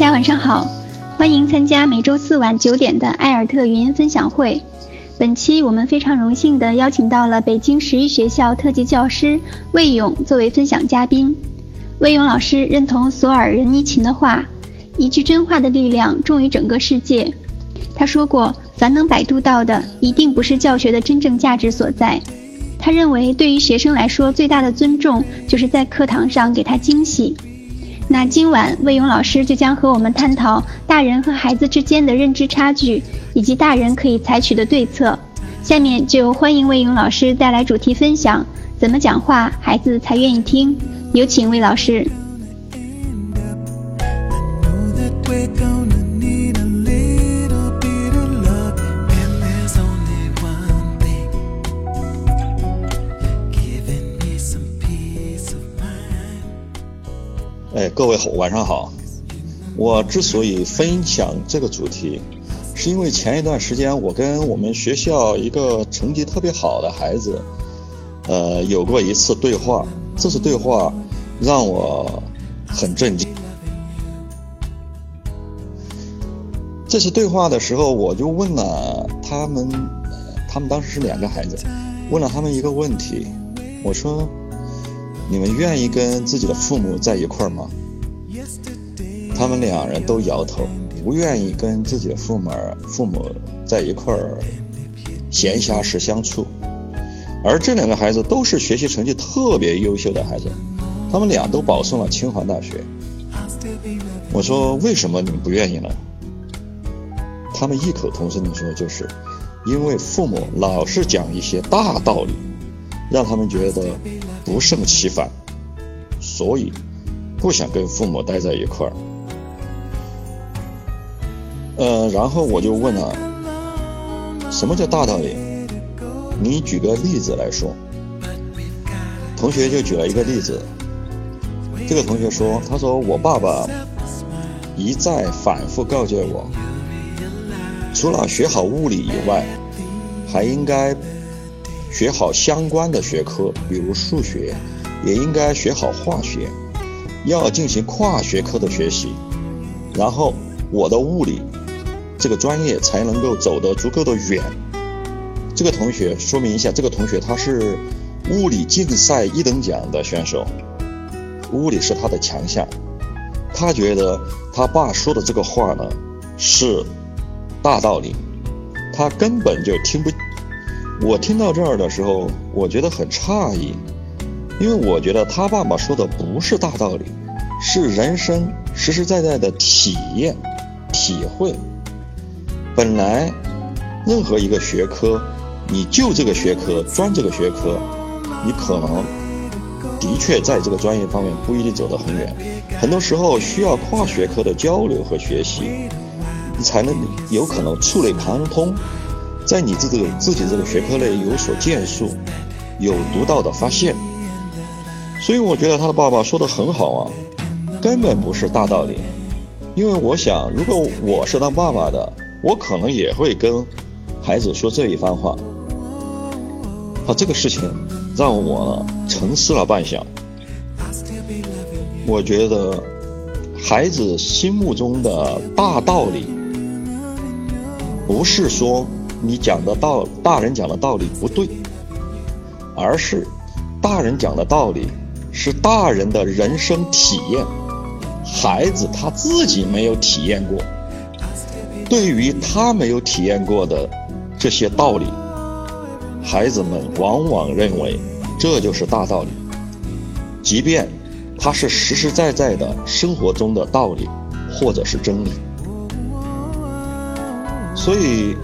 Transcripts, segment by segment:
大家晚上好，欢迎参加每周四晚九点的艾尔特语音分享会。本期我们非常荣幸的邀请到了北京十一学校特级教师魏勇作为分享嘉宾。魏勇老师认同索尔仁尼琴的话：“一句真话的力量重于整个世界。”他说过：“凡能百度到的，一定不是教学的真正价值所在。”他认为，对于学生来说，最大的尊重就是在课堂上给他惊喜。那今晚魏勇老师就将和我们探讨大人和孩子之间的认知差距，以及大人可以采取的对策。下面就欢迎魏勇老师带来主题分享：怎么讲话孩子才愿意听？有请魏老师。各位好，晚上好。我之所以分享这个主题，是因为前一段时间我跟我们学校一个成绩特别好的孩子，呃，有过一次对话。这次对话让我很震惊。这次对话的时候，我就问了他们，他们当时是两个孩子，问了他们一个问题，我说。你们愿意跟自己的父母在一块儿吗？他们两人都摇头，不愿意跟自己的父母父母在一块儿闲暇时相处。而这两个孩子都是学习成绩特别优秀的孩子，他们俩都保送了清华大学。我说为什么你们不愿意呢？他们异口同声地说，就是因为父母老是讲一些大道理，让他们觉得。不胜其烦，所以不想跟父母待在一块儿。呃，然后我就问了，什么叫大道理？你举个例子来说。同学就举了一个例子，这个同学说，他说我爸爸一再反复告诫我，除了学好物理以外，还应该。学好相关的学科，比如数学，也应该学好化学，要进行跨学科的学习。然后我的物理这个专业才能够走得足够的远。这个同学说明一下，这个同学他是物理竞赛一等奖的选手，物理是他的强项。他觉得他爸说的这个话呢是大道理，他根本就听不。我听到这儿的时候，我觉得很诧异，因为我觉得他爸爸说的不是大道理，是人生实实在在的体验、体会。本来，任何一个学科，你就这个学科专这个学科，你可能的确在这个专业方面不一定走得很远，很多时候需要跨学科的交流和学习，你才能有可能触类旁通。在你自己自己这个学科内有所建树，有独到的发现，所以我觉得他的爸爸说的很好啊，根本不是大道理。因为我想，如果我是当爸爸的，我可能也会跟孩子说这一番话。啊，这个事情让我沉思了半晌。我觉得孩子心目中的大道理，不是说。你讲的道，大人讲的道理不对，而是大人讲的道理是大人的人生体验，孩子他自己没有体验过。对于他没有体验过的这些道理，孩子们往往认为这就是大道理，即便它是实实在在的生活中的道理或者是真理，所以。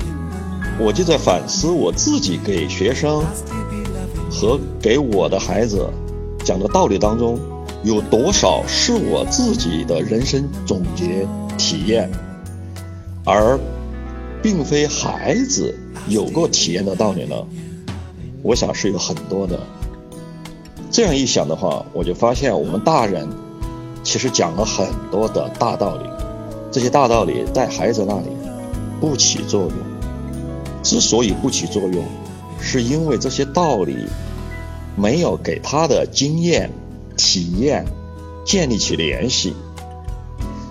我就在反思我自己给学生和给我的孩子讲的道理当中，有多少是我自己的人生总结体验，而并非孩子有过体验的道理呢？我想是有很多的。这样一想的话，我就发现我们大人其实讲了很多的大道理，这些大道理在孩子那里不起作用。之所以不起作用，是因为这些道理没有给他的经验、体验建立起联系。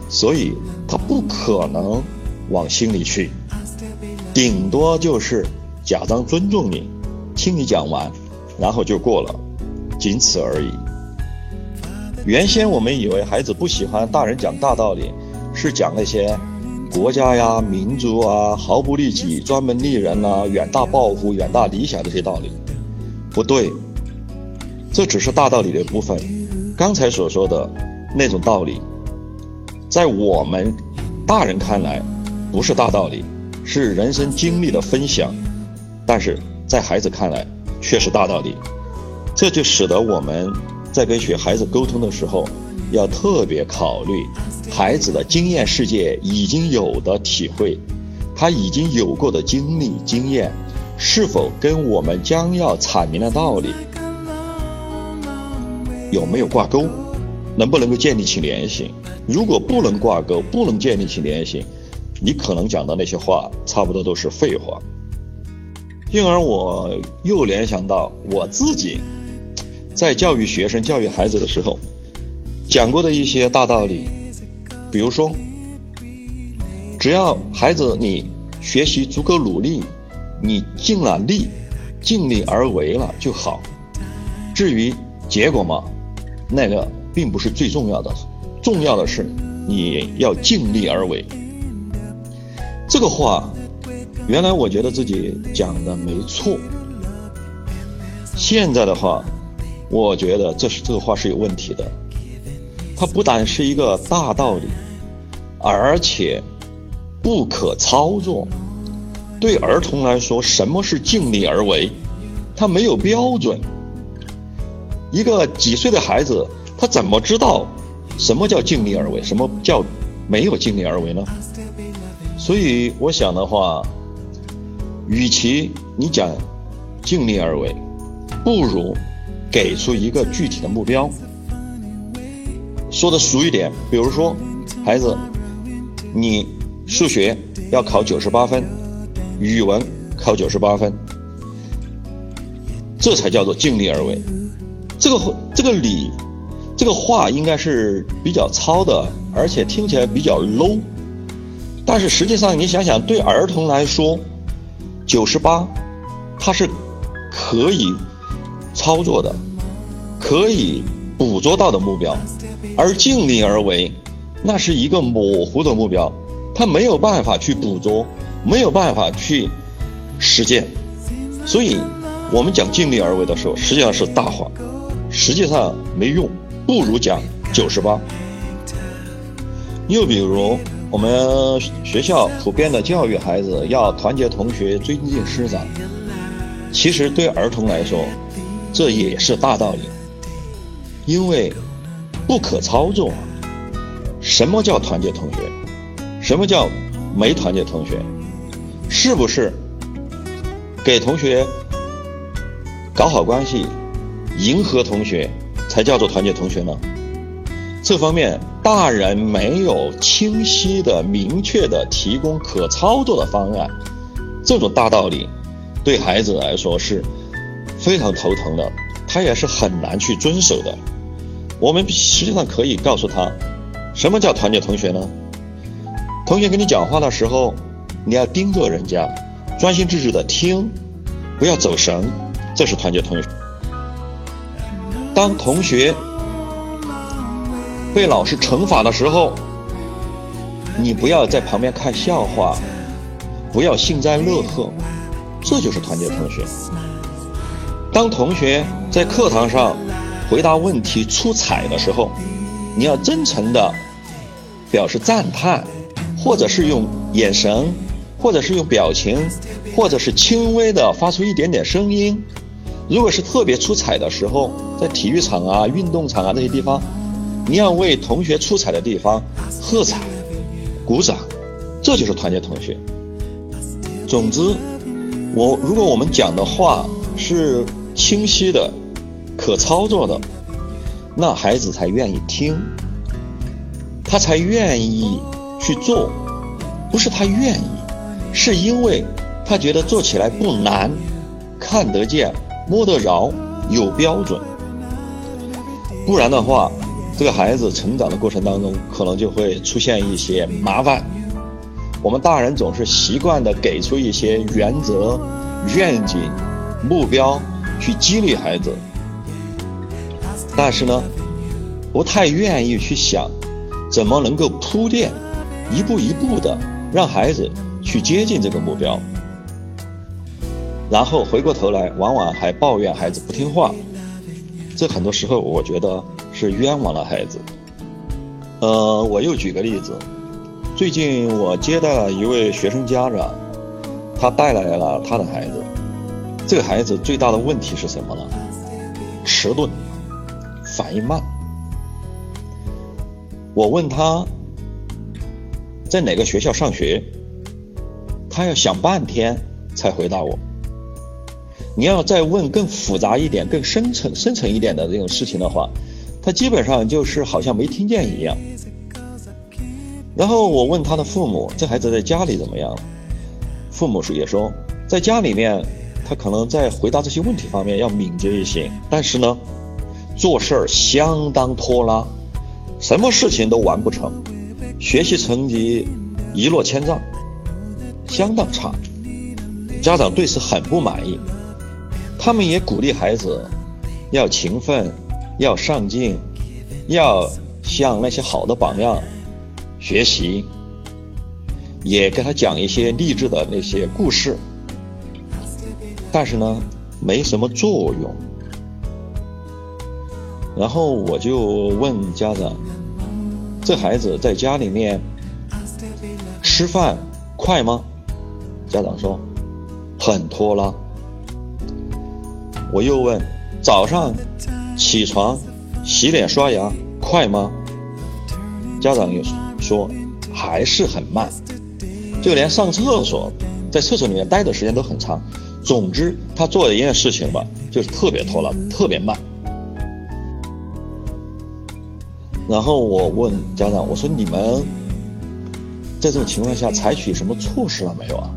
所以他不可能往心里去，顶多就是假装尊重你，听你讲完，然后就过了，仅此而已。原先我们以为孩子不喜欢大人讲大道理，是讲那些国家呀、民族啊、毫不利己、专门利人呐、远大抱负、远大理想这些道理，不对，这只是大道理的部分。刚才所说的那种道理。在我们大人看来，不是大道理，是人生经历的分享；但是在孩子看来，却是大道理。这就使得我们在跟学孩子沟通的时候，要特别考虑孩子的经验世界已经有的体会，他已经有过的经历经验，是否跟我们将要阐明的道理有没有挂钩，能不能够建立起联系？如果不能挂钩，不能建立起联系，你可能讲的那些话差不多都是废话。因而我又联想到我自己在教育学生、教育孩子的时候讲过的一些大道理，比如说，只要孩子你学习足够努力，你尽了力，尽力而为了就好。至于结果嘛，那个并不是最重要的。重要的是，你要尽力而为。这个话，原来我觉得自己讲的没错。现在的话，我觉得这是这个话是有问题的。它不但是一个大道理，而且不可操作。对儿童来说，什么是尽力而为？他没有标准。一个几岁的孩子，他怎么知道？什么叫尽力而为？什么叫没有尽力而为呢？所以我想的话，与其你讲尽力而为，不如给出一个具体的目标。说的俗一点，比如说，孩子，你数学要考九十八分，语文考九十八分，这才叫做尽力而为。这个这个理。这个话应该是比较糙的，而且听起来比较 low。但是实际上，你想想，对儿童来说，九十八，它是可以操作的，可以捕捉到的目标；而尽力而为，那是一个模糊的目标，他没有办法去捕捉，没有办法去实践。所以，我们讲尽力而为的时候，实际上是大话，实际上没用。不如讲九十八。又比如，我们学校普遍的教育孩子要团结同学、尊敬师长。其实对儿童来说，这也是大道理，因为不可操作。什么叫团结同学？什么叫没团结同学？是不是给同学搞好关系，迎合同学？才叫做团结同学呢。这方面，大人没有清晰的、明确的提供可操作的方案，这种大道理，对孩子来说是非常头疼的，他也是很难去遵守的。我们实际上可以告诉他，什么叫团结同学呢？同学跟你讲话的时候，你要盯着人家，专心致志的听，不要走神，这是团结同学。当同学被老师惩罚的时候，你不要在旁边看笑话，不要幸灾乐祸，这就是团结同学。当同学在课堂上回答问题出彩的时候，你要真诚的表示赞叹，或者是用眼神，或者是用表情，或者是轻微的发出一点点声音。如果是特别出彩的时候，在体育场啊、运动场啊这些地方，你要为同学出彩的地方喝彩、鼓掌，这就是团结同学。总之，我如果我们讲的话是清晰的、可操作的，那孩子才愿意听，他才愿意去做。不是他愿意，是因为他觉得做起来不难，看得见。摸得着，有标准，不然的话，这个孩子成长的过程当中，可能就会出现一些麻烦。我们大人总是习惯的给出一些原则、愿景、目标去激励孩子，但是呢，不太愿意去想怎么能够铺垫，一步一步的让孩子去接近这个目标。然后回过头来，往往还抱怨孩子不听话。这很多时候，我觉得。是冤枉了孩子。呃，我又举个例子，最近我接待了一位学生家长，他带来了他的孩子。这个孩子最大的问题是什么呢？迟钝，反应慢。我问他在哪个学校上学，他要想半天才回答我。你要再问更复杂一点、更深层、深层一点的这种事情的话。他基本上就是好像没听见一样。然后我问他的父母：“这孩子在家里怎么样？”父母也说，在家里面他可能在回答这些问题方面要敏捷一些，但是呢，做事儿相当拖拉，什么事情都完不成，学习成绩一落千丈，相当差。家长对此很不满意，他们也鼓励孩子要勤奋。要上进，要向那些好的榜样学习，也给他讲一些励志的那些故事，但是呢，没什么作用。然后我就问家长：“这孩子在家里面吃饭快吗？”家长说：“很拖拉。”我又问：“早上？”起床、洗脸、刷牙快吗？家长又说还是很慢，就连上厕所，在厕所里面待的时间都很长。总之，他做的一件事情吧，就是特别拖拉，特别慢。然后我问家长，我说你们在这种情况下采取什么措施了没有啊？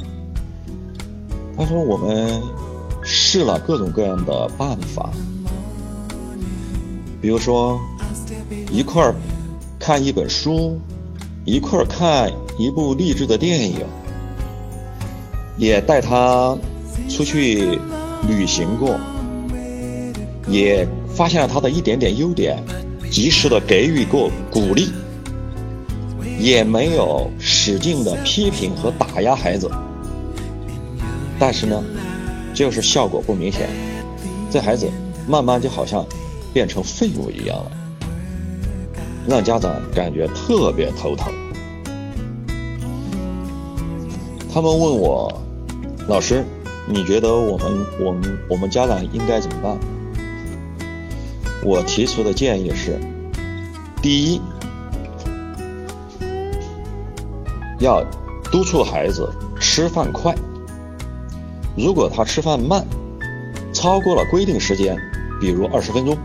他说我们试了各种各样的办法。比如说，一块儿看一本书，一块儿看一部励志的电影，也带他出去旅行过，也发现了他的一点点优点，及时的给予过鼓励，也没有使劲的批评和打压孩子，但是呢，就是效果不明显，这孩子慢慢就好像。变成废物一样了，让家长感觉特别头疼。他们问我，老师，你觉得我们我们我们家长应该怎么办？我提出的建议是：第一，要督促孩子吃饭快。如果他吃饭慢，超过了规定时间，比如二十分钟。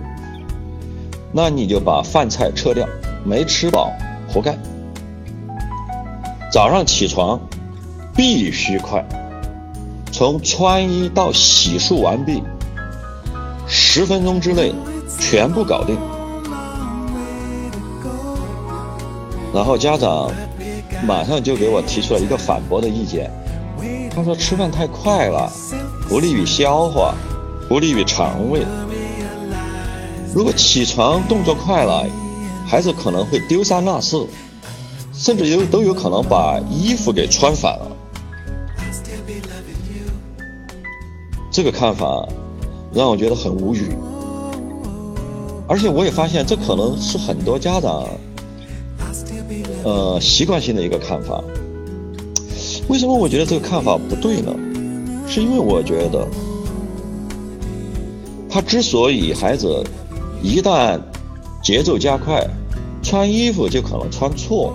那你就把饭菜撤掉，没吃饱活该。早上起床必须快，从穿衣到洗漱完毕，十分钟之内全部搞定。然后家长马上就给我提出了一个反驳的意见，他说吃饭太快了，不利于消化，不利于肠胃。如果起床动作快了，孩子可能会丢三落四，甚至有都有可能把衣服给穿反了。这个看法让我觉得很无语，而且我也发现这可能是很多家长呃习惯性的一个看法。为什么我觉得这个看法不对呢？是因为我觉得他之所以孩子。一旦节奏加快，穿衣服就可能穿错，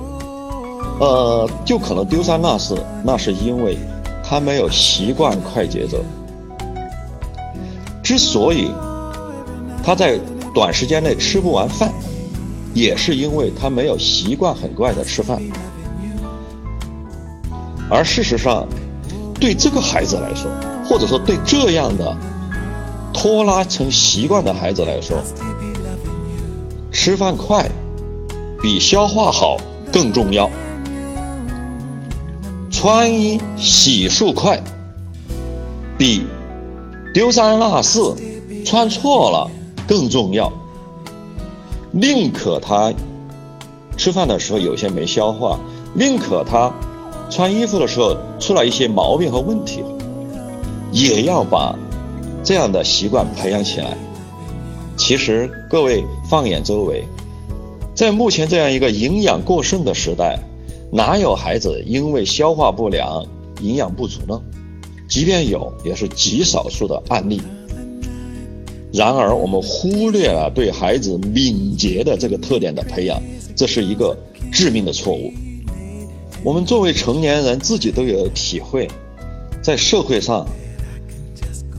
呃，就可能丢三落四。那是因为他没有习惯快节奏。之所以他在短时间内吃不完饭，也是因为他没有习惯很快的吃饭。而事实上，对这个孩子来说，或者说对这样的拖拉成习惯的孩子来说，吃饭快比消化好更重要，穿衣洗漱快比丢三落四穿错了更重要。宁可他吃饭的时候有些没消化，宁可他穿衣服的时候出了一些毛病和问题，也要把这样的习惯培养起来。其实，各位放眼周围，在目前这样一个营养过剩的时代，哪有孩子因为消化不良、营养不足呢？即便有，也是极少数的案例。然而，我们忽略了对孩子敏捷的这个特点的培养，这是一个致命的错误。我们作为成年人，自己都有体会，在社会上，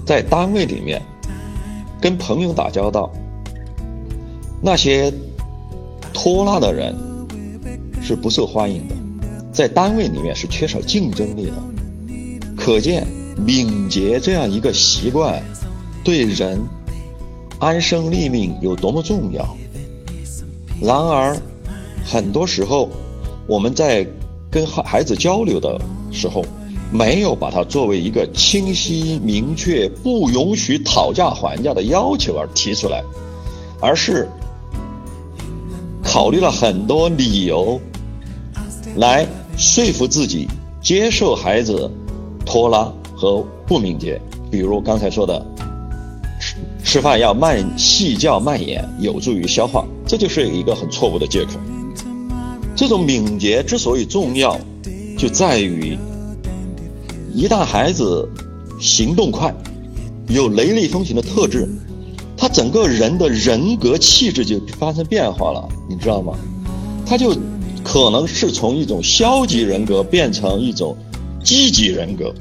在单位里面，跟朋友打交道，那些拖拉的人是不受欢迎的，在单位里面是缺少竞争力的。可见，敏捷这样一个习惯，对人。安身立命有多么重要？然而，很多时候我们在跟孩孩子交流的时候，没有把它作为一个清晰明确、不允许讨价还价的要求而提出来，而是考虑了很多理由来说服自己接受孩子拖拉和不敏捷，比如刚才说的。吃吃饭要慢细嚼慢咽，有助于消化，这就是一个很错误的借口。这种敏捷之所以重要，就在于一旦孩子行动快，有雷厉风行的特质，他整个人的人格气质就发生变化了，你知道吗？他就可能是从一种消极人格变成一种积极人格。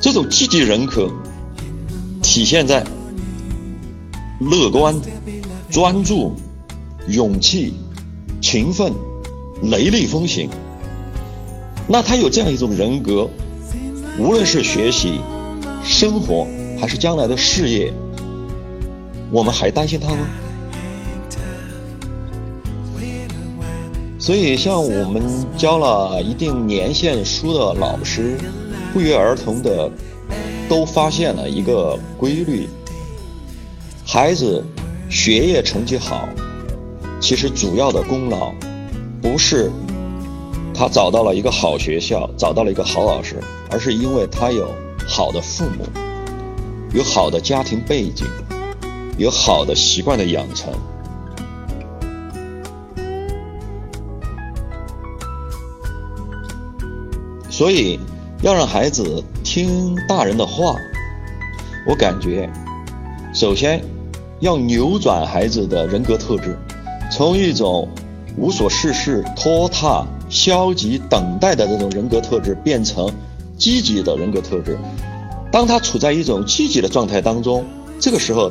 这种积极人格。体现在乐观、专注、勇气、勤奋、雷厉风行。那他有这样一种人格，无论是学习、生活，还是将来的事业，我们还担心他吗？所以，像我们教了一定年限书的老师，不约而同的。都发现了一个规律：孩子学业成绩好，其实主要的功劳不是他找到了一个好学校，找到了一个好老师，而是因为他有好的父母，有好的家庭背景，有好的习惯的养成。所以，要让孩子。听大人的话，我感觉，首先要扭转孩子的人格特质，从一种无所事事、拖沓、消极、等待的这种人格特质，变成积极的人格特质。当他处在一种积极的状态当中，这个时候，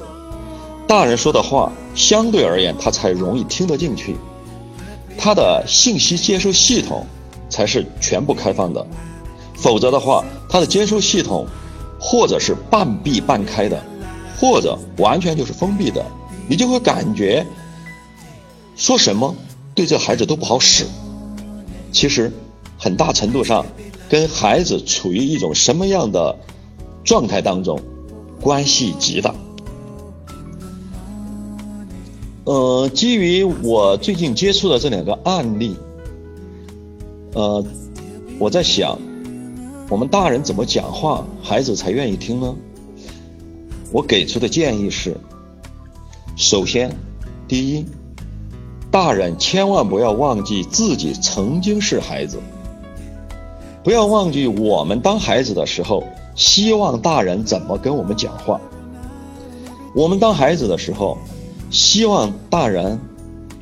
大人说的话相对而言他才容易听得进去，他的信息接收系统才是全部开放的。否则的话，他的接收系统，或者是半闭半开的，或者完全就是封闭的，你就会感觉说什么对这孩子都不好使。其实，很大程度上跟孩子处于一种什么样的状态当中关系极大。呃，基于我最近接触的这两个案例，呃，我在想。我们大人怎么讲话，孩子才愿意听呢？我给出的建议是：首先，第一，大人千万不要忘记自己曾经是孩子，不要忘记我们当孩子的时候，希望大人怎么跟我们讲话。我们当孩子的时候，希望大人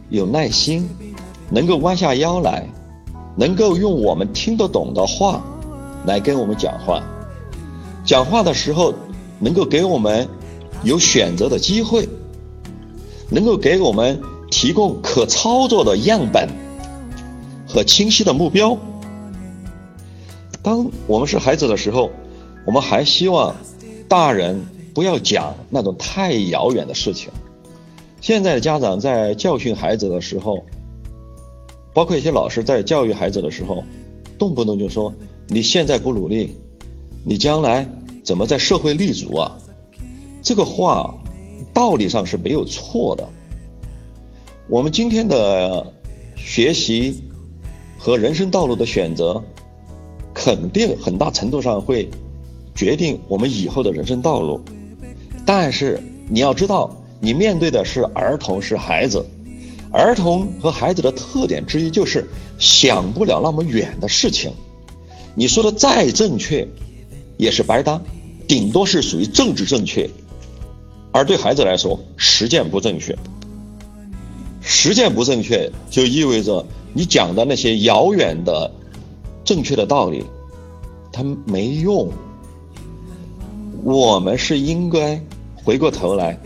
有耐心，能够弯下腰来，能够用我们听得懂的话。来跟我们讲话，讲话的时候能够给我们有选择的机会，能够给我们提供可操作的样本和清晰的目标。当我们是孩子的时候，我们还希望大人不要讲那种太遥远的事情，现在的家长在教训孩子的时候，包括一些老师在教育孩子的时候，动不动就说：“你现在不努力，你将来怎么在社会立足啊？”这个话道理上是没有错的。我们今天的学习和人生道路的选择，肯定很大程度上会决定我们以后的人生道路。但是你要知道。你面对的是儿童，是孩子。儿童和孩子的特点之一就是想不了那么远的事情。你说的再正确，也是白搭，顶多是属于政治正确。而对孩子来说，实践不正确。实践不正确，就意味着你讲的那些遥远的正确的道理，它没用。我们是应该回过头来。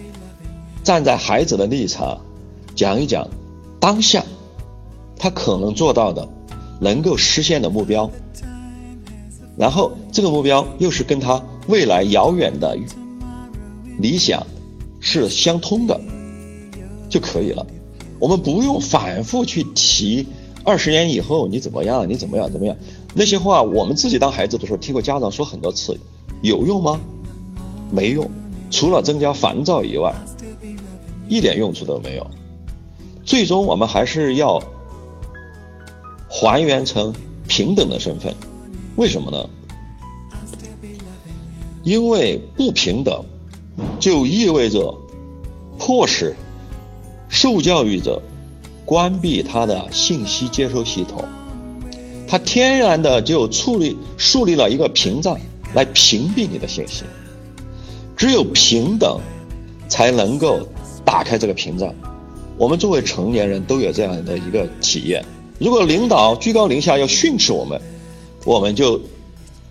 站在孩子的立场，讲一讲当下他可能做到的、能够实现的目标，然后这个目标又是跟他未来遥远的理想是相通的就可以了。我们不用反复去提二十年以后你怎么样，你怎么样怎么样那些话，我们自己当孩子的时候听过家长说很多次，有用吗？没用，除了增加烦躁以外。一点用处都没有，最终我们还是要还原成平等的身份，为什么呢？因为不平等，就意味着迫使受教育者关闭他的信息接收系统，他天然的就树立树立了一个屏障来屏蔽你的信息，只有平等才能够。打开这个屏障，我们作为成年人都有这样的一个体验。如果领导居高临下要训斥我们，我们就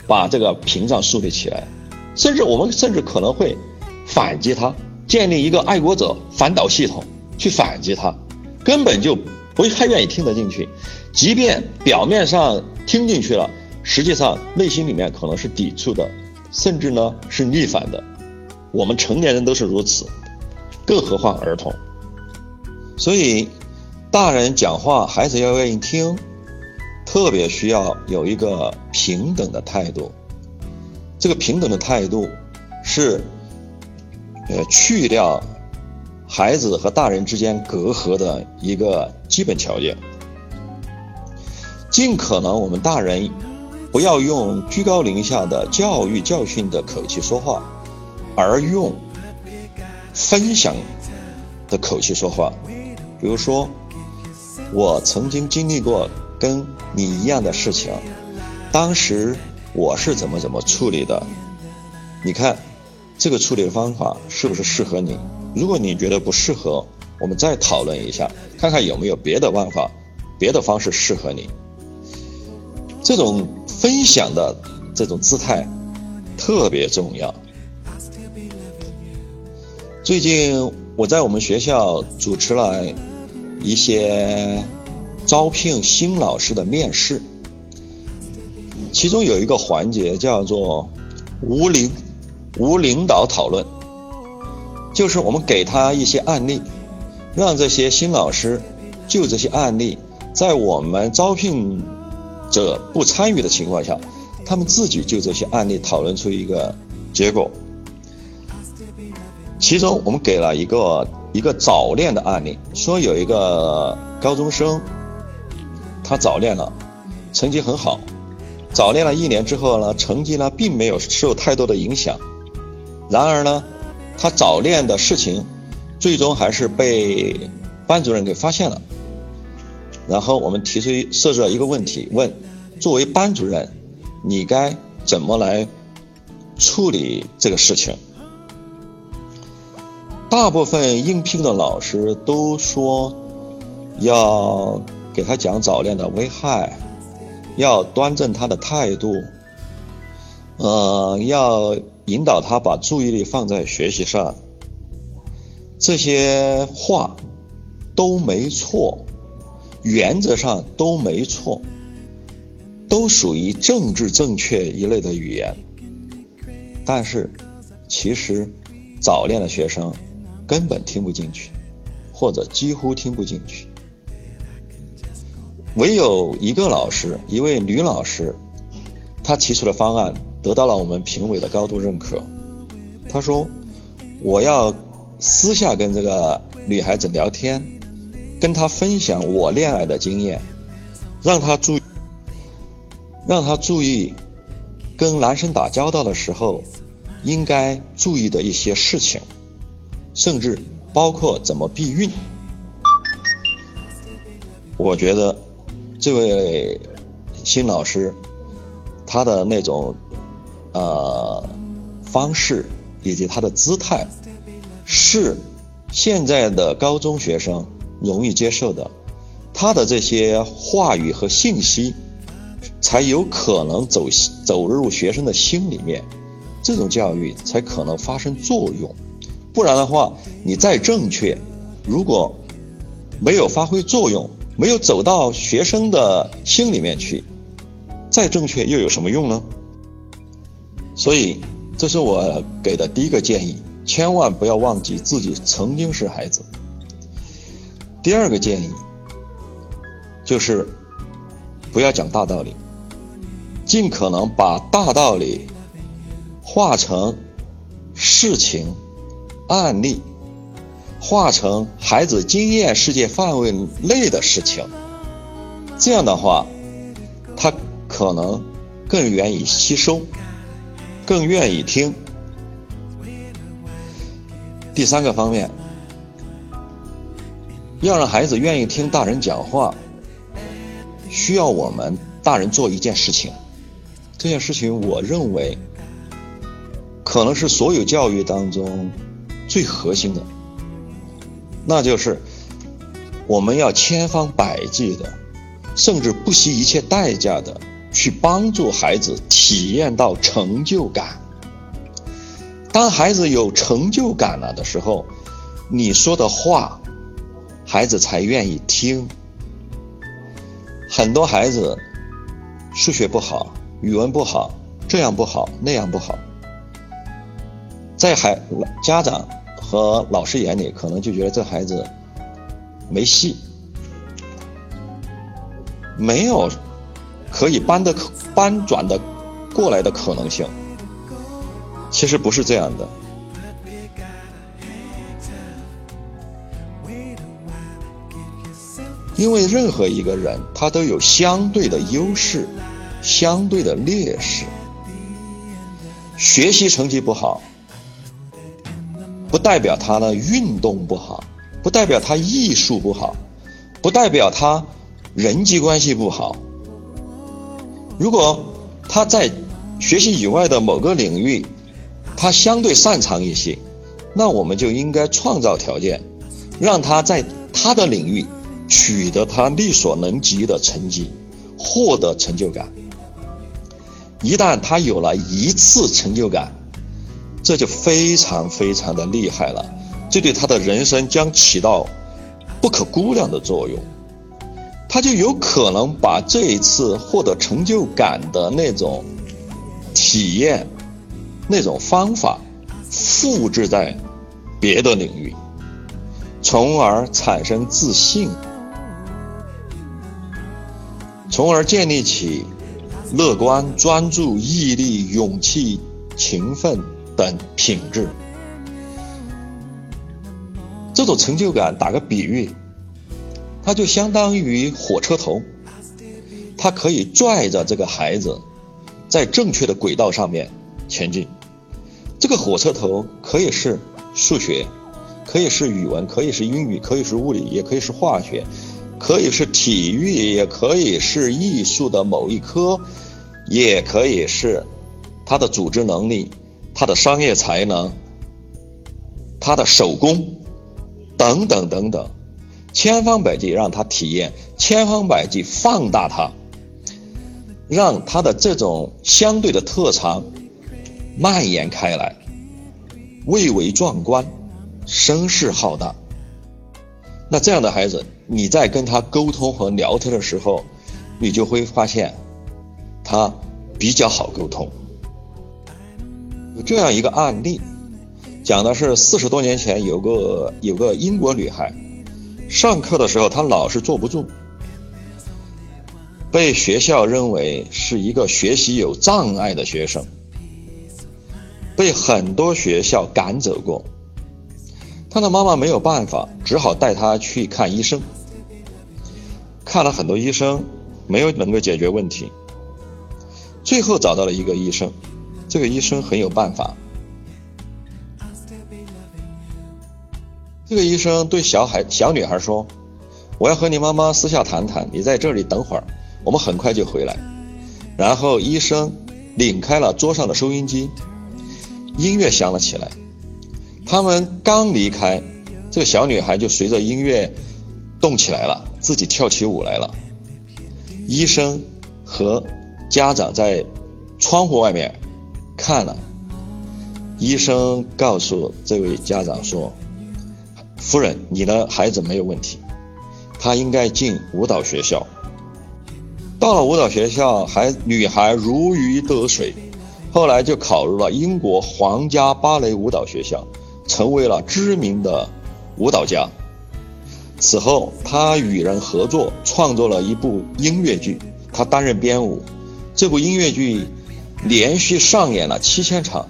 把这个屏障树立起来，甚至我们甚至可能会反击他，建立一个爱国者反导系统去反击他，根本就不太愿意听得进去。即便表面上听进去了，实际上内心里面可能是抵触的，甚至呢是逆反的。我们成年人都是如此。更何况儿童，所以大人讲话，孩子要愿意听，特别需要有一个平等的态度。这个平等的态度是，呃，去掉孩子和大人之间隔阂的一个基本条件。尽可能我们大人不要用居高临下的教育教训的口气说话，而用。分享的口气说话，比如说，我曾经经历过跟你一样的事情，当时我是怎么怎么处理的？你看，这个处理的方法是不是适合你？如果你觉得不适合，我们再讨论一下，看看有没有别的办法、别的方式适合你。这种分享的这种姿态特别重要。最近我在我们学校主持了一些招聘新老师的面试，其中有一个环节叫做无领无领导讨论，就是我们给他一些案例，让这些新老师就这些案例，在我们招聘者不参与的情况下，他们自己就这些案例讨论出一个结果。其中我们给了一个一个早恋的案例，说有一个高中生，他早恋了，成绩很好，早恋了一年之后呢，成绩呢并没有受太多的影响，然而呢，他早恋的事情，最终还是被班主任给发现了，然后我们提出设置了一个问题，问作为班主任，你该怎么来处理这个事情？大部分应聘的老师都说，要给他讲早恋的危害，要端正他的态度，呃，要引导他把注意力放在学习上。这些话都没错，原则上都没错，都属于政治正确一类的语言。但是，其实早恋的学生。根本听不进去，或者几乎听不进去。唯有一个老师，一位女老师，她提出的方案得到了我们评委的高度认可。他说：“我要私下跟这个女孩子聊天，跟她分享我恋爱的经验，让她注，让她注意跟男生打交道的时候。”应该注意的一些事情，甚至包括怎么避孕。我觉得这位新老师他的那种呃方式以及他的姿态，是现在的高中学生容易接受的。他的这些话语和信息，才有可能走走入学生的心里面。这种教育才可能发生作用，不然的话，你再正确，如果没有发挥作用，没有走到学生的心里面去，再正确又有什么用呢？所以，这是我给的第一个建议，千万不要忘记自己曾经是孩子。第二个建议就是不要讲大道理，尽可能把大道理。化成事情、案例，化成孩子经验世界范围内的事情，这样的话，他可能更愿意吸收，更愿意听。第三个方面，要让孩子愿意听大人讲话，需要我们大人做一件事情。这件事情，我认为。可能是所有教育当中最核心的，那就是我们要千方百计的，甚至不惜一切代价的去帮助孩子体验到成就感。当孩子有成就感了的时候，你说的话，孩子才愿意听。很多孩子数学不好，语文不好，这样不好，那样不好。在孩家长和老师眼里，可能就觉得这孩子没戏，没有可以搬的搬转的过来的可能性。其实不是这样的，因为任何一个人他都有相对的优势，相对的劣势。学习成绩不好。不代表他的运动不好，不代表他艺术不好，不代表他人际关系不好。如果他在学习以外的某个领域，他相对擅长一些，那我们就应该创造条件，让他在他的领域取得他力所能及的成绩，获得成就感。一旦他有了一次成就感，这就非常非常的厉害了，这对他的人生将起到不可估量的作用。他就有可能把这一次获得成就感的那种体验、那种方法复制在别的领域，从而产生自信，从而建立起乐观、专注、毅力、勇气、勤奋。等品质，这种成就感，打个比喻，它就相当于火车头，它可以拽着这个孩子在正确的轨道上面前进。这个火车头可以是数学，可以是语文，可以是英语，可以是物理，也可以是化学，可以是体育，也可以是艺术的某一科，也可以是他的组织能力。他的商业才能，他的手工，等等等等，千方百计让他体验，千方百计放大他，让他的这种相对的特长蔓延开来，蔚为壮观，声势浩大。那这样的孩子，你在跟他沟通和聊天的时候，你就会发现，他比较好沟通。有这样一个案例，讲的是四十多年前有个有个英国女孩，上课的时候他老是坐不住，被学校认为是一个学习有障碍的学生，被很多学校赶走过。他的妈妈没有办法，只好带他去看医生。看了很多医生，没有能够解决问题。最后找到了一个医生，这个医生很有办法。这个医生对小孩小女孩说：“我要和你妈妈私下谈谈，你在这里等会儿，我们很快就回来。”然后医生拧开了桌上的收音机，音乐响了起来。他们刚离开，这个小女孩就随着音乐动起来了，自己跳起舞来了。医生和家长在窗户外面看了。医生告诉这位家长说。夫人，你的孩子没有问题，他应该进舞蹈学校。到了舞蹈学校，孩女孩如鱼得水，后来就考入了英国皇家芭蕾舞蹈学校，成为了知名的舞蹈家。此后，他与人合作创作了一部音乐剧，他担任编舞。这部音乐剧连续上演了七千场，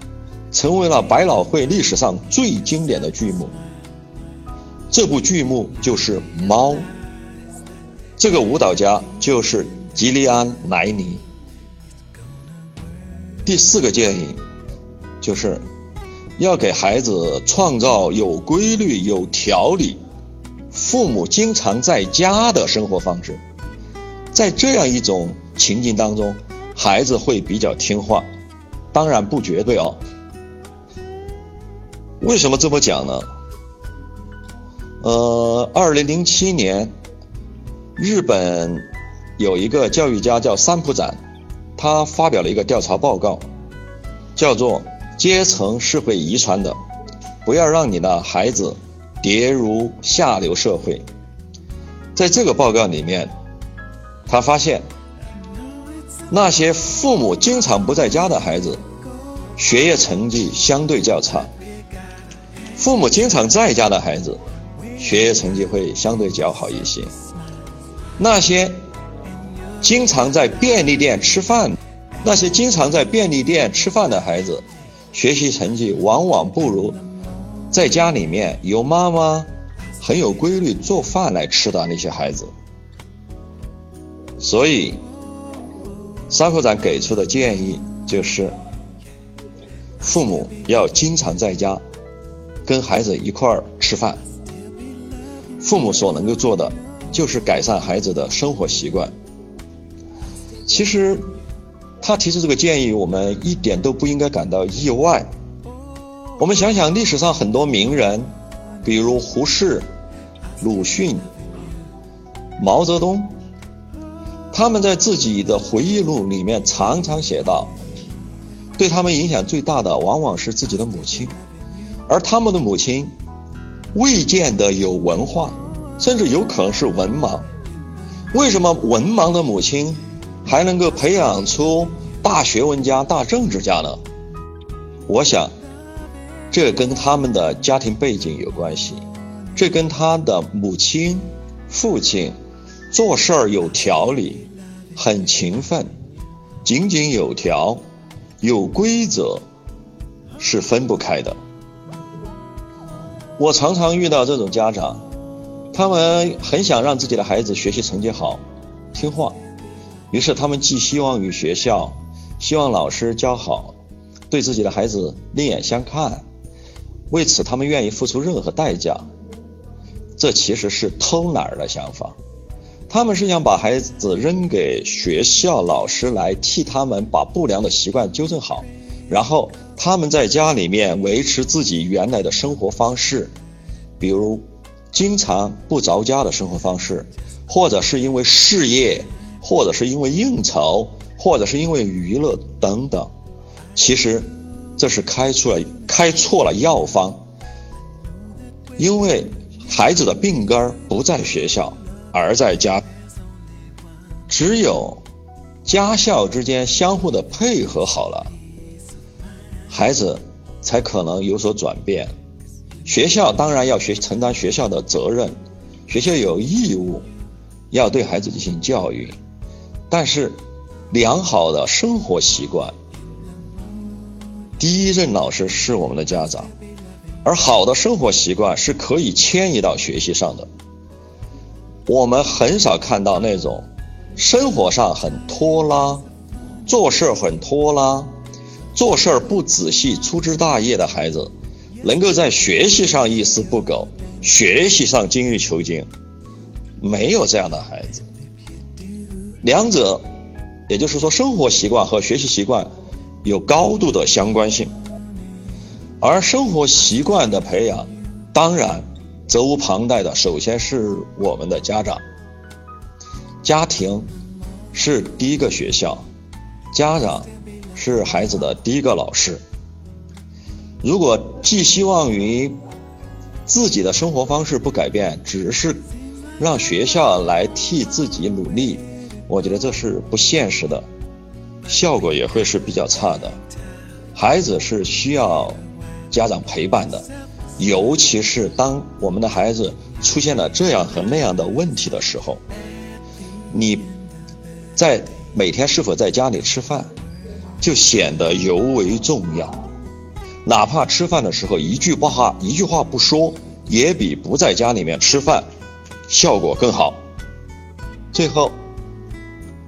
成为了百老汇历史上最经典的剧目。这部剧目就是《猫》，这个舞蹈家就是吉利安·莱尼。第四个建议，就是要给孩子创造有规律、有条理、父母经常在家的生活方式。在这样一种情境当中，孩子会比较听话，当然不绝对哦。为什么这么讲呢？呃，二零零七年，日本有一个教育家叫三浦展，他发表了一个调查报告，叫做“阶层是会遗传的，不要让你的孩子跌入下流社会”。在这个报告里面，他发现那些父母经常不在家的孩子，学业成绩相对较差；父母经常在家的孩子。学业成绩会相对较好一些。那些经常在便利店吃饭、那些经常在便利店吃饭的孩子，学习成绩往往不如在家里面由妈妈很有规律做饭来吃的那些孩子。所以，沙科长给出的建议就是，父母要经常在家跟孩子一块儿吃饭。父母所能够做的，就是改善孩子的生活习惯。其实，他提出这个建议，我们一点都不应该感到意外。我们想想历史上很多名人，比如胡适、鲁迅、毛泽东，他们在自己的回忆录里面常常写道，对他们影响最大的往往是自己的母亲，而他们的母亲。未见得有文化，甚至有可能是文盲。为什么文盲的母亲还能够培养出大学问家、大政治家呢？我想，这跟他们的家庭背景有关系。这跟他的母亲、父亲做事儿有条理、很勤奋、井井有条、有规则是分不开的。我常常遇到这种家长，他们很想让自己的孩子学习成绩好、听话，于是他们寄希望于学校，希望老师教好，对自己的孩子另眼相看，为此他们愿意付出任何代价。这其实是偷懒儿的想法，他们是想把孩子扔给学校老师来替他们把不良的习惯纠正好。然后他们在家里面维持自己原来的生活方式，比如经常不着家的生活方式，或者是因为事业，或者是因为应酬，或者是因为娱乐等等。其实这是开出了开错了药方，因为孩子的病根儿不在学校，而在家。只有家校之间相互的配合好了。孩子才可能有所转变，学校当然要学承担学校的责任，学校有义务要对孩子进行教育，但是良好的生活习惯，第一任老师是我们的家长，而好的生活习惯是可以迁移到学习上的。我们很少看到那种生活上很拖拉、做事很拖拉、做事儿不仔细、粗枝大叶的孩子，能够在学习上一丝不苟。学习上精益求精，没有这样的孩子。两者，也就是说，生活习惯和学习习惯有高度的相关性。而生活习惯的培养，当然责无旁贷的，首先是我们的家长。家庭是第一个学校，家长是孩子的第一个老师。如果寄希望于自己的生活方式不改变，只是让学校来替自己努力，我觉得这是不现实的，效果也会是比较差的。孩子是需要家长陪伴的，尤其是当我们的孩子出现了这样和那样的问题的时候，你在每天是否在家里吃饭，就显得尤为重要。哪怕吃饭的时候一句话一句话不说，也比不在家里面吃饭效果更好。最后，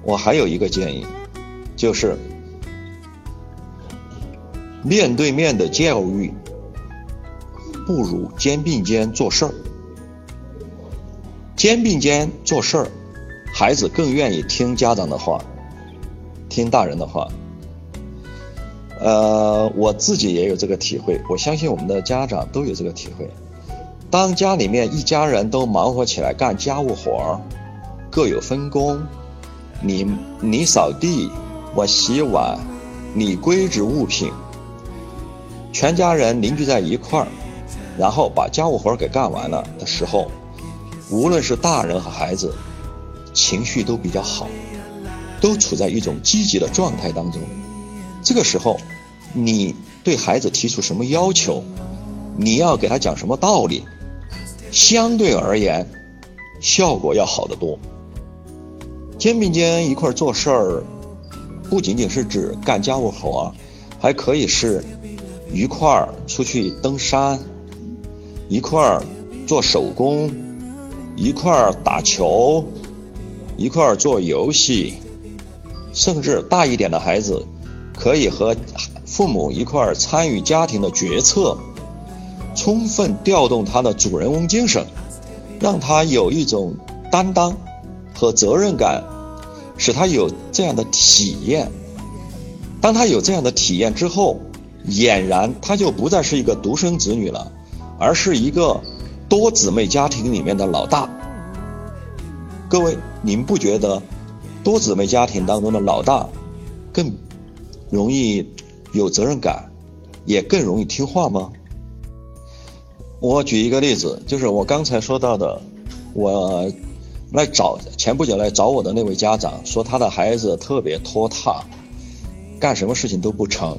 我还有一个建议，就是面对面的教育不如肩并肩做事儿。肩并肩做事儿，孩子更愿意听家长的话，听大人的话。呃，我自己也有这个体会，我相信我们的家长都有这个体会。当家里面一家人都忙活起来干家务活儿，各有分工，你你扫地，我洗碗，你归置物品，全家人凝聚在一块儿，然后把家务活儿给干完了的时候，无论是大人和孩子，情绪都比较好，都处在一种积极的状态当中。这个时候，你对孩子提出什么要求，你要给他讲什么道理，相对而言，效果要好得多。肩并肩一块做事儿，不仅仅是指干家务活，还可以是一块儿出去登山，一块儿做手工，一块儿打球，一块儿做游戏，甚至大一点的孩子。可以和父母一块儿参与家庭的决策，充分调动他的主人翁精神，让他有一种担当和责任感，使他有这样的体验。当他有这样的体验之后，俨然他就不再是一个独生子女了，而是一个多姊妹家庭里面的老大。各位，您不觉得多姊妹家庭当中的老大更？容易有责任感，也更容易听话吗？我举一个例子，就是我刚才说到的，我来找前不久来找我的那位家长，说他的孩子特别拖沓，干什么事情都不成，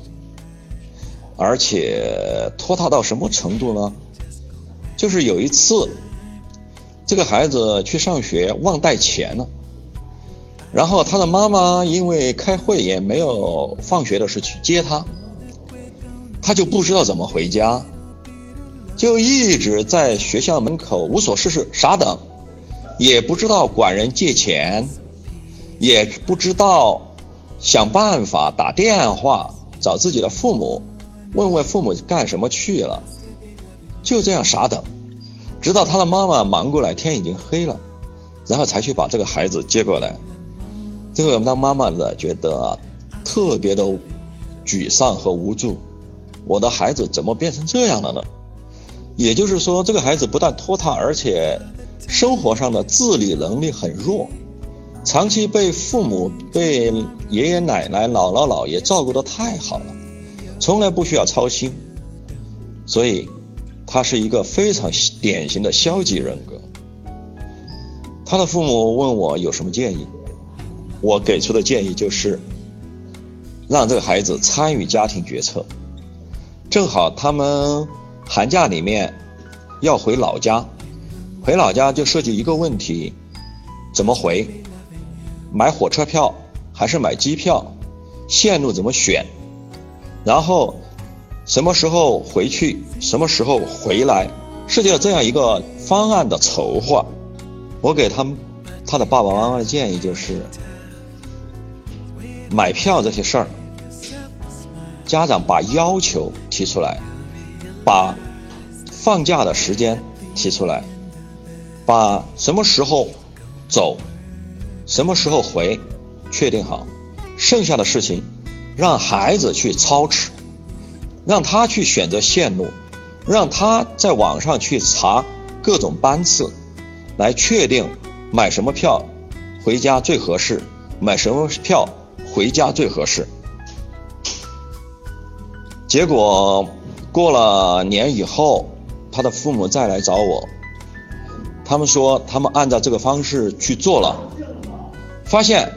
而且拖沓到什么程度呢？就是有一次，这个孩子去上学忘带钱了。然后他的妈妈因为开会也没有放学的事去接他，他就不知道怎么回家，就一直在学校门口无所事事傻等，也不知道管人借钱，也不知道想办法打电话找自己的父母，问问父母干什么去了，就这样傻等，直到他的妈妈忙过来，天已经黑了，然后才去把这个孩子接过来。这个当妈妈的觉得啊，特别的沮丧和无助。我的孩子怎么变成这样了呢？也就是说，这个孩子不但拖沓，而且生活上的自理能力很弱，长期被父母、被爷爷奶奶、姥姥姥爷照顾的太好了，从来不需要操心，所以他是一个非常典型的消极人格。他的父母问我有什么建议？我给出的建议就是，让这个孩子参与家庭决策。正好他们寒假里面要回老家，回老家就涉及一个问题：怎么回？买火车票还是买机票？线路怎么选？然后什么时候回去？什么时候回来？涉及到这样一个方案的筹划。我给他们他的爸爸妈妈的建议就是：买票这些事儿，家长把要求提出来，把放假的时间提出来。把什么时候走，什么时候回，确定好，剩下的事情让孩子去操持，让他去选择线路，让他在网上去查各种班次，来确定买什么票回家最合适，买什么票回家最合适。结果过了年以后，他的父母再来找我。他们说，他们按照这个方式去做了，发现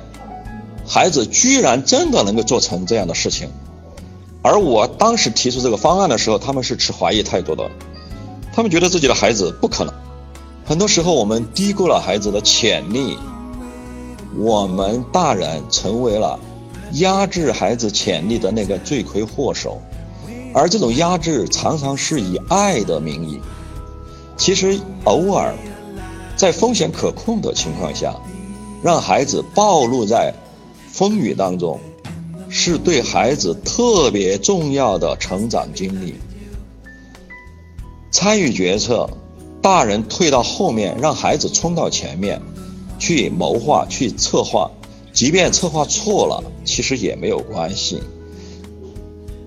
孩子居然真的能够做成这样的事情。而我当时提出这个方案的时候，他们是持怀疑态度的，他们觉得自己的孩子不可能。很多时候，我们低估了孩子的潜力，我们大人成为了压制孩子潜力的那个罪魁祸首，而这种压制常常是以爱的名义，其实偶尔。在风险可控的情况下，让孩子暴露在风雨当中，是对孩子特别重要的成长经历。参与决策，大人退到后面，让孩子冲到前面，去谋划、去策划。即便策划错了，其实也没有关系，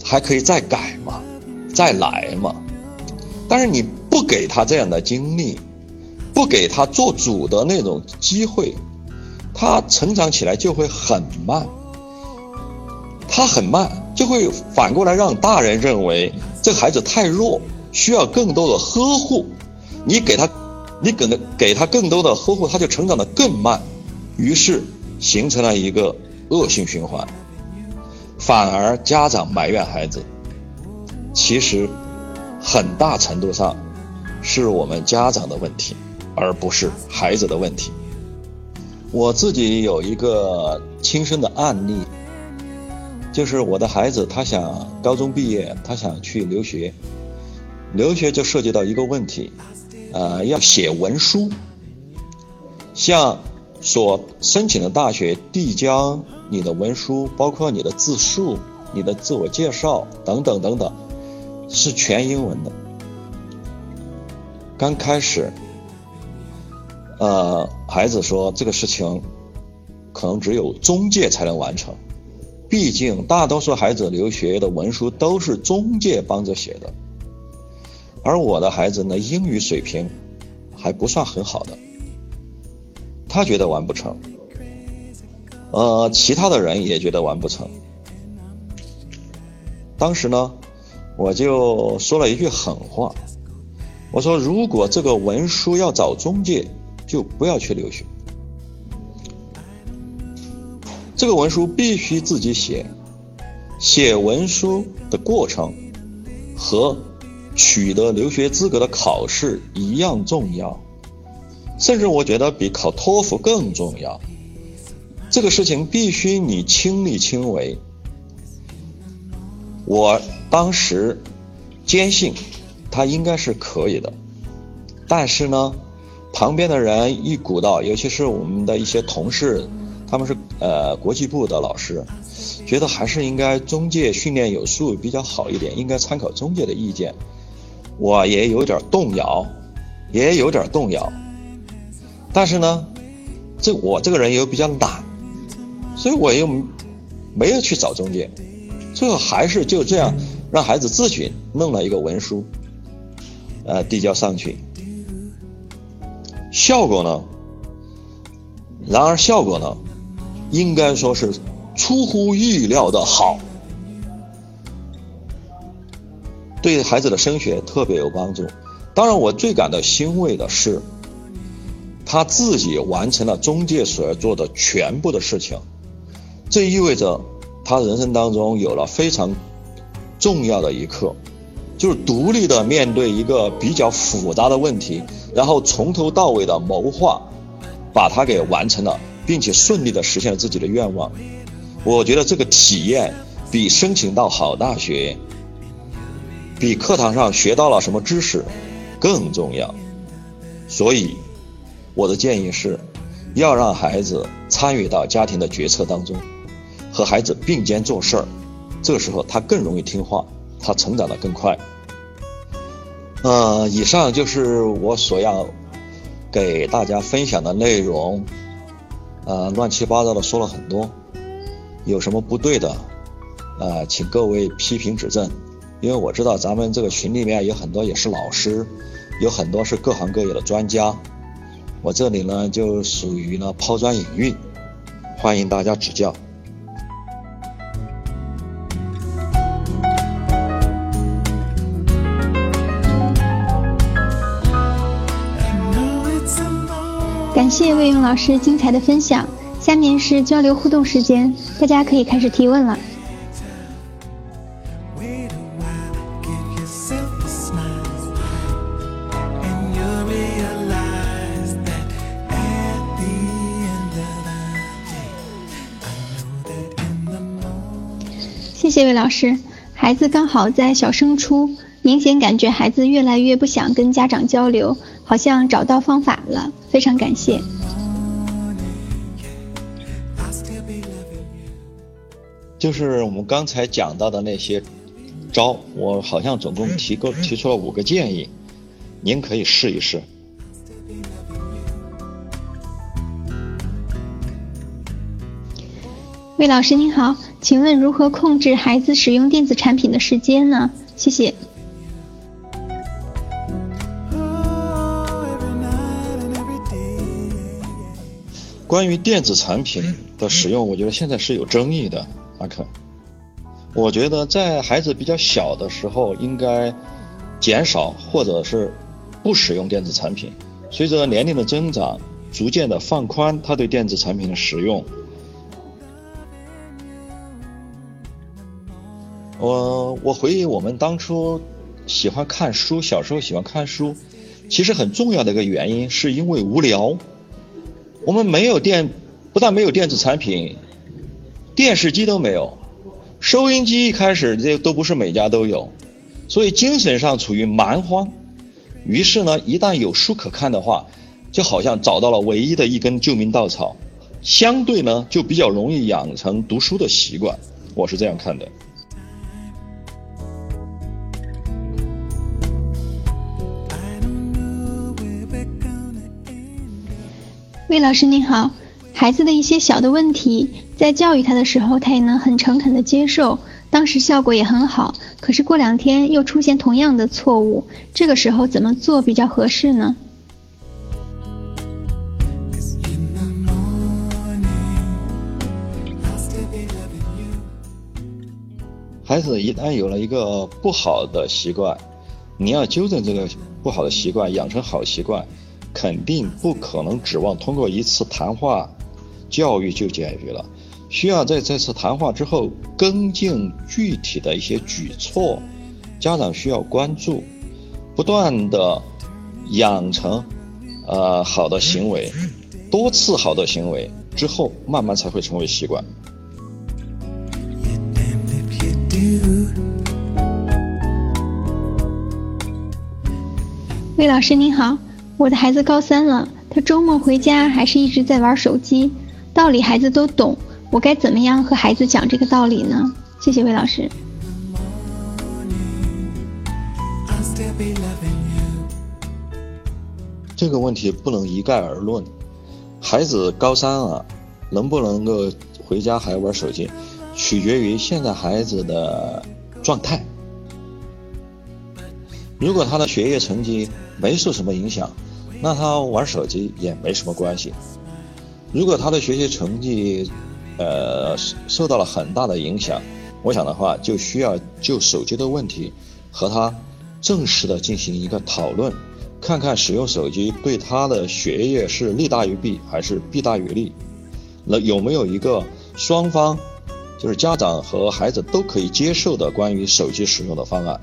还可以再改嘛，再来嘛。但是你不给他这样的经历。不给他做主的那种机会，他成长起来就会很慢。他很慢，就会反过来让大人认为这孩子太弱，需要更多的呵护。你给他，你给他给他更多的呵护，他就成长的更慢，于是形成了一个恶性循环。反而家长埋怨孩子，其实很大程度上是我们家长的问题。而不是孩子的问题。我自己有一个亲身的案例，就是我的孩子，他想高中毕业，他想去留学，留学就涉及到一个问题，呃，要写文书，像所申请的大学递交你的文书，包括你的自述、你的自我介绍等等等等，是全英文的。刚开始。呃，孩子说这个事情可能只有中介才能完成，毕竟大多数孩子留学的文书都是中介帮着写的，而我的孩子呢，英语水平还不算很好的，他觉得完不成，呃，其他的人也觉得完不成。当时呢，我就说了一句狠话，我说如果这个文书要找中介。就不要去留学。这个文书必须自己写，写文书的过程和取得留学资格的考试一样重要，甚至我觉得比考托福更重要。这个事情必须你亲力亲为。我当时坚信他应该是可以的，但是呢？旁边的人一鼓捣，尤其是我们的一些同事，他们是呃国际部的老师，觉得还是应该中介训练有素比较好一点，应该参考中介的意见。我也有点动摇，也有点动摇。但是呢，这我这个人又比较懒，所以我又没有去找中介，最后还是就这样让孩子自己弄了一个文书，呃递交上去。效果呢？然而效果呢，应该说是出乎意料的好，对孩子的升学特别有帮助。当然，我最感到欣慰的是，他自己完成了中介所要做的全部的事情，这意味着他人生当中有了非常重要的一课。就是独立的面对一个比较复杂的问题，然后从头到尾的谋划，把它给完成了，并且顺利的实现了自己的愿望。我觉得这个体验比申请到好大学，比课堂上学到了什么知识更重要。所以，我的建议是，要让孩子参与到家庭的决策当中，和孩子并肩做事儿。这时候他更容易听话，他成长的更快。呃，以上就是我所要给大家分享的内容。呃，乱七八糟的说了很多，有什么不对的，呃，请各位批评指正。因为我知道咱们这个群里面有很多也是老师，有很多是各行各业的专家。我这里呢就属于呢抛砖引玉，欢迎大家指教。感谢魏勇老师精彩的分享。下面是交流互动时间，大家可以开始提问了。谢谢魏老师。孩子刚好在小升初，明显感觉孩子越来越不想跟家长交流。好像找到方法了，非常感谢。就是我们刚才讲到的那些招，我好像总共提过提出了五个建议，您可以试一试。魏老师您好，请问如何控制孩子使用电子产品的时间呢？谢谢。关于电子产品的使用，我觉得现在是有争议的。阿克，我觉得在孩子比较小的时候，应该减少或者是不使用电子产品。随着年龄的增长，逐渐的放宽他对电子产品的使用。我我回忆我们当初喜欢看书，小时候喜欢看书，其实很重要的一个原因是因为无聊。我们没有电，不但没有电子产品，电视机都没有，收音机一开始这都不是每家都有，所以精神上处于蛮荒。于是呢，一旦有书可看的话，就好像找到了唯一的一根救命稻草，相对呢就比较容易养成读书的习惯。我是这样看的。魏老师您好，孩子的一些小的问题，在教育他的时候，他也能很诚恳的接受，当时效果也很好。可是过两天又出现同样的错误，这个时候怎么做比较合适呢？孩子一旦有了一个不好的习惯，你要纠正这个不好的习惯，养成好习惯。肯定不可能指望通过一次谈话教育就解决了，需要在这次谈话之后跟进具体的一些举措，家长需要关注，不断的养成呃好的行为，多次好的行为之后，慢慢才会成为习惯。魏老师您好。我的孩子高三了，他周末回家还是一直在玩手机。道理孩子都懂，我该怎么样和孩子讲这个道理呢？谢谢魏老师。这个问题不能一概而论。孩子高三了，能不能够回家还玩手机，取决于现在孩子的状态。如果他的学业成绩没受什么影响，那他玩手机也没什么关系。如果他的学习成绩，呃，受到了很大的影响，我想的话，就需要就手机的问题和他正式的进行一个讨论，看看使用手机对他的学业是利大于弊还是弊大于利，那有没有一个双方，就是家长和孩子都可以接受的关于手机使用的方案？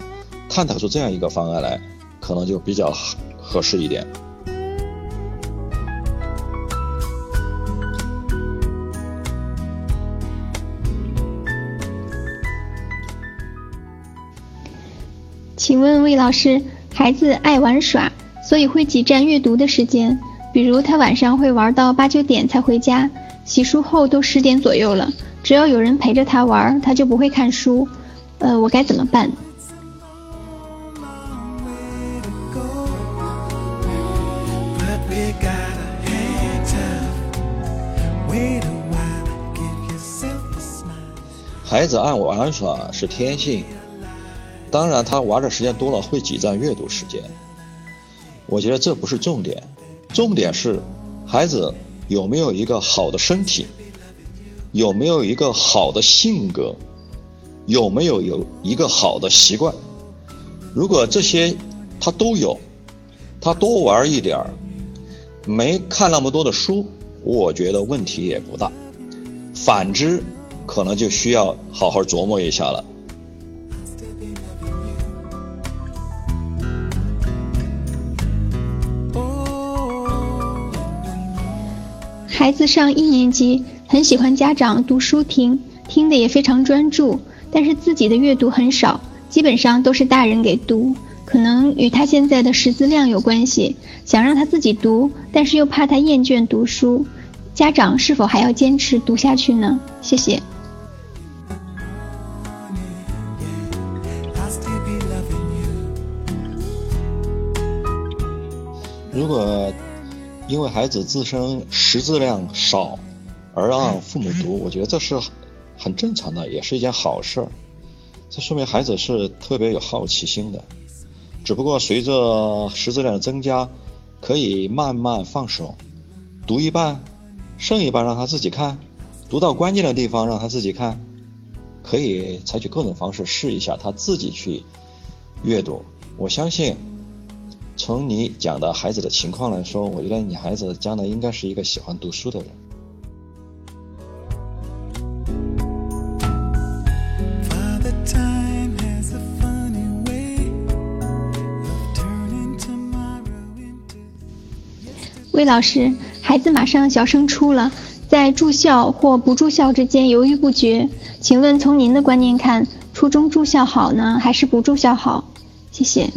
探讨出这样一个方案来，可能就比较合适一点。请问魏老师，孩子爱玩耍，所以会挤占阅读的时间。比如他晚上会玩到八九点才回家，洗漱后都十点左右了，只要有人陪着他玩，他就不会看书。呃，我该怎么办？孩子爱玩耍是天性。当然，他玩的时间多了会挤占阅读时间。我觉得这不是重点，重点是孩子有没有一个好的身体，有没有一个好的性格，有没有有一个好的习惯。如果这些他都有，他多玩一点儿，没看那么多的书，我觉得问题也不大。反之，可能就需要好好琢磨一下了。孩子上一年级，很喜欢家长读书听，听的也非常专注，但是自己的阅读很少，基本上都是大人给读。可能与他现在的识字量有关系，想让他自己读，但是又怕他厌倦读书，家长是否还要坚持读下去呢？谢谢。如果。因为孩子自身识字量少，而让父母读，我觉得这是很正常的，也是一件好事儿。这说明孩子是特别有好奇心的。只不过随着识字量的增加，可以慢慢放手，读一半，剩一半让他自己看，读到关键的地方让他自己看，可以采取各种方式试一下他自己去阅读。我相信。从你讲的孩子的情况来说，我觉得你孩子将来应该是一个喜欢读书的人。魏老师，孩子马上小升初了，在住校或不住校之间犹豫不决，请问从您的观念看，初中住校好呢，还是不住校好？谢谢。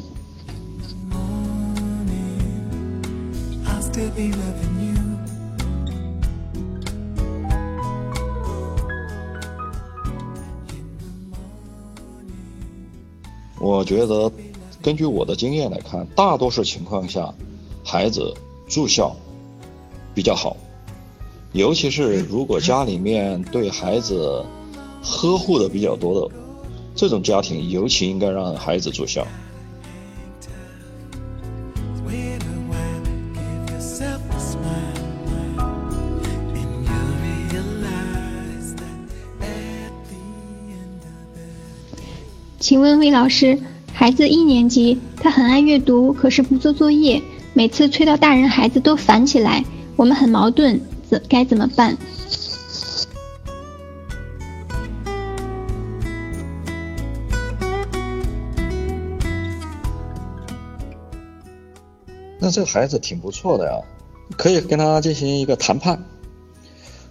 我觉得，根据我的经验来看，大多数情况下，孩子住校比较好，尤其是如果家里面对孩子呵护的比较多的这种家庭，尤其应该让孩子住校。请问魏老师，孩子一年级，他很爱阅读，可是不做作业，每次催到大人孩子都烦起来，我们很矛盾，怎该怎么办？那这个孩子挺不错的呀，可以跟他进行一个谈判。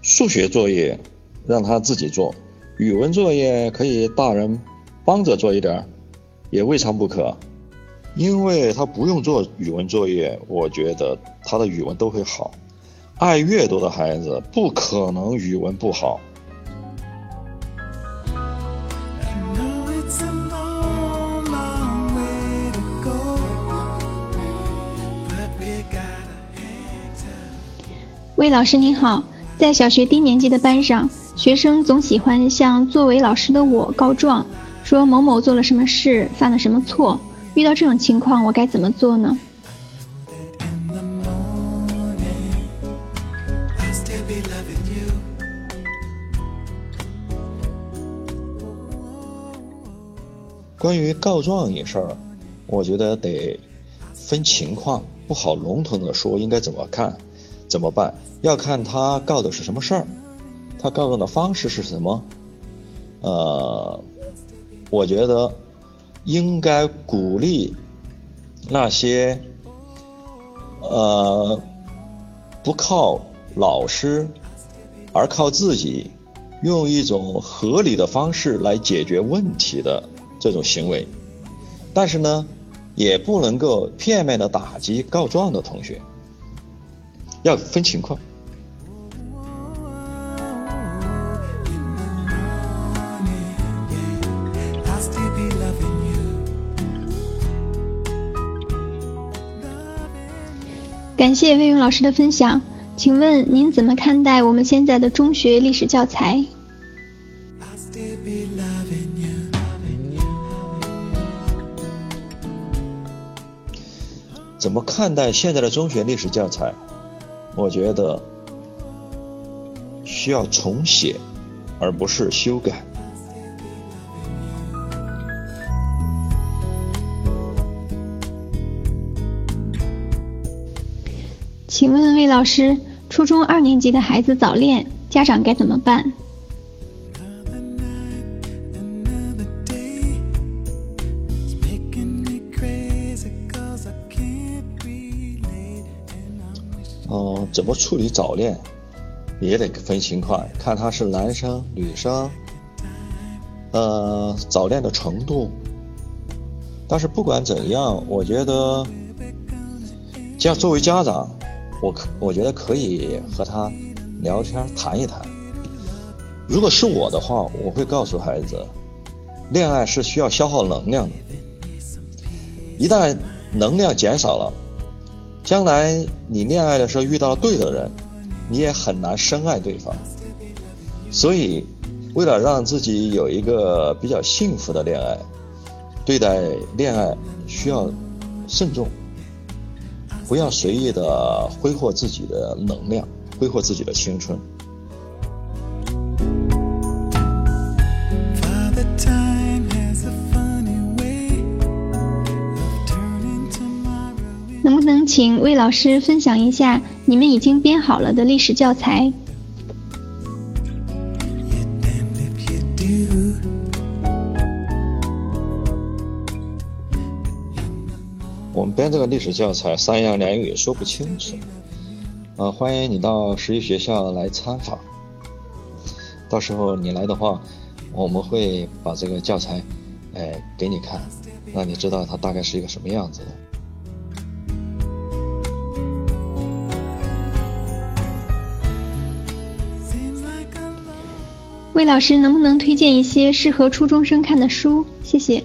数学作业让他自己做，语文作业可以大人。帮着做一点，也未尝不可，因为他不用做语文作业，我觉得他的语文都会好。爱阅读的孩子不可能语文不好。魏老师您好，在小学低年级的班上，学生总喜欢向作为老师的我告状。说某某做了什么事，犯了什么错？遇到这种情况，我该怎么做呢？关于告状一事儿，我觉得得分情况，不好笼统的说应该怎么看、怎么办，要看他告的是什么事儿，他告状的方式是什么，呃。我觉得，应该鼓励那些呃不靠老师而靠自己，用一种合理的方式来解决问题的这种行为。但是呢，也不能够片面的打击告状的同学，要分情况。感谢魏勇老师的分享，请问您怎么看待我们现在的中学历史教材？怎么看待现在的中学历史教材？我觉得需要重写，而不是修改。请问魏老师，初中二年级的孩子早恋，家长该怎么办？哦，怎么处理早恋，也得分情况，看他是男生女生，呃，早恋的程度。但是不管怎样，我觉得，家作为家长。我可我觉得可以和他聊天谈一谈。如果是我的话，我会告诉孩子，恋爱是需要消耗能量的。一旦能量减少了，将来你恋爱的时候遇到对的人，你也很难深爱对方。所以，为了让自己有一个比较幸福的恋爱，对待恋爱需要慎重。不要随意的挥霍自己的能量，挥霍自己的青春。能不能请魏老师分享一下你们已经编好了的历史教材？编这个历史教材三言两语说不清楚，啊，欢迎你到十一学校来参访。到时候你来的话，我们会把这个教材，哎，给你看，让你知道它大概是一个什么样子的。魏老师，能不能推荐一些适合初中生看的书？谢谢。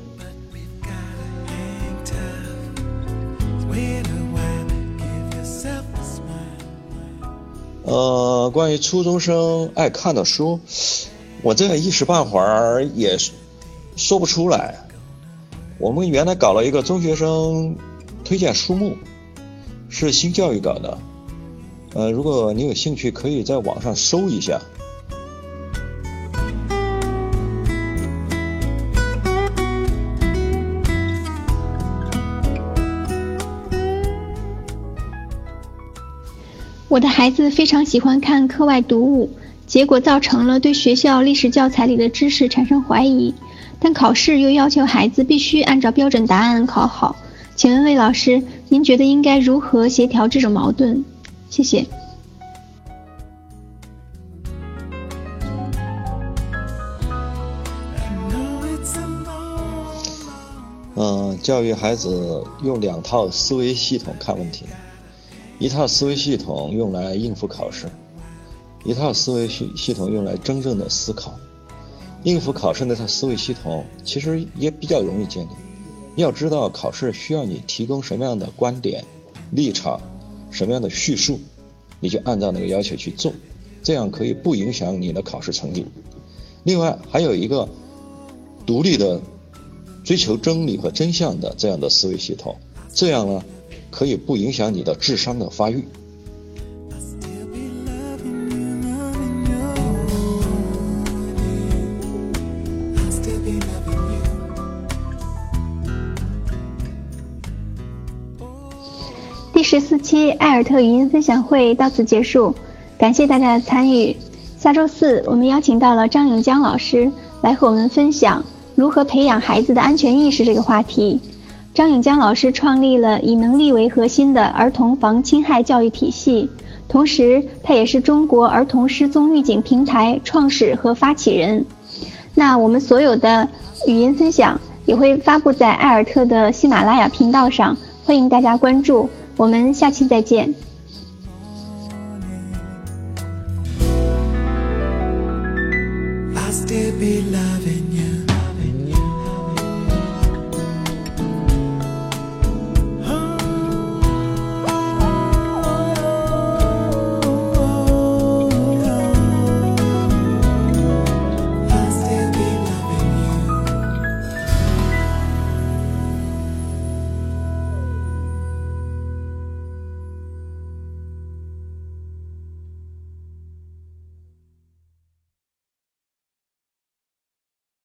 关于初中生爱看的书，我这一时半会儿也说不出来。我们原来搞了一个中学生推荐书目，是新教育搞的。呃，如果你有兴趣，可以在网上搜一下。我的孩子非常喜欢看课外读物，结果造成了对学校历史教材里的知识产生怀疑。但考试又要求孩子必须按照标准答案考好，请问魏老师，您觉得应该如何协调这种矛盾？谢谢。嗯，教育孩子用两套思维系统看问题。一套思维系统用来应付考试，一套思维系系统用来真正的思考。应付考试那套思维系统其实也比较容易建立。要知道考试需要你提供什么样的观点、立场，什么样的叙述，你就按照那个要求去做，这样可以不影响你的考试成绩。另外还有一个独立的追求真理和真相的这样的思维系统，这样呢。可以不影响你的智商的发育。第十四期艾尔特语音分享会到此结束，感谢大家的参与。下周四我们邀请到了张永江老师来和我们分享如何培养孩子的安全意识这个话题。张永江老师创立了以能力为核心的儿童防侵害教育体系，同时他也是中国儿童失踪预警平台创始和发起人。那我们所有的语音分享也会发布在艾尔特的喜马拉雅频道上，欢迎大家关注。我们下期再见。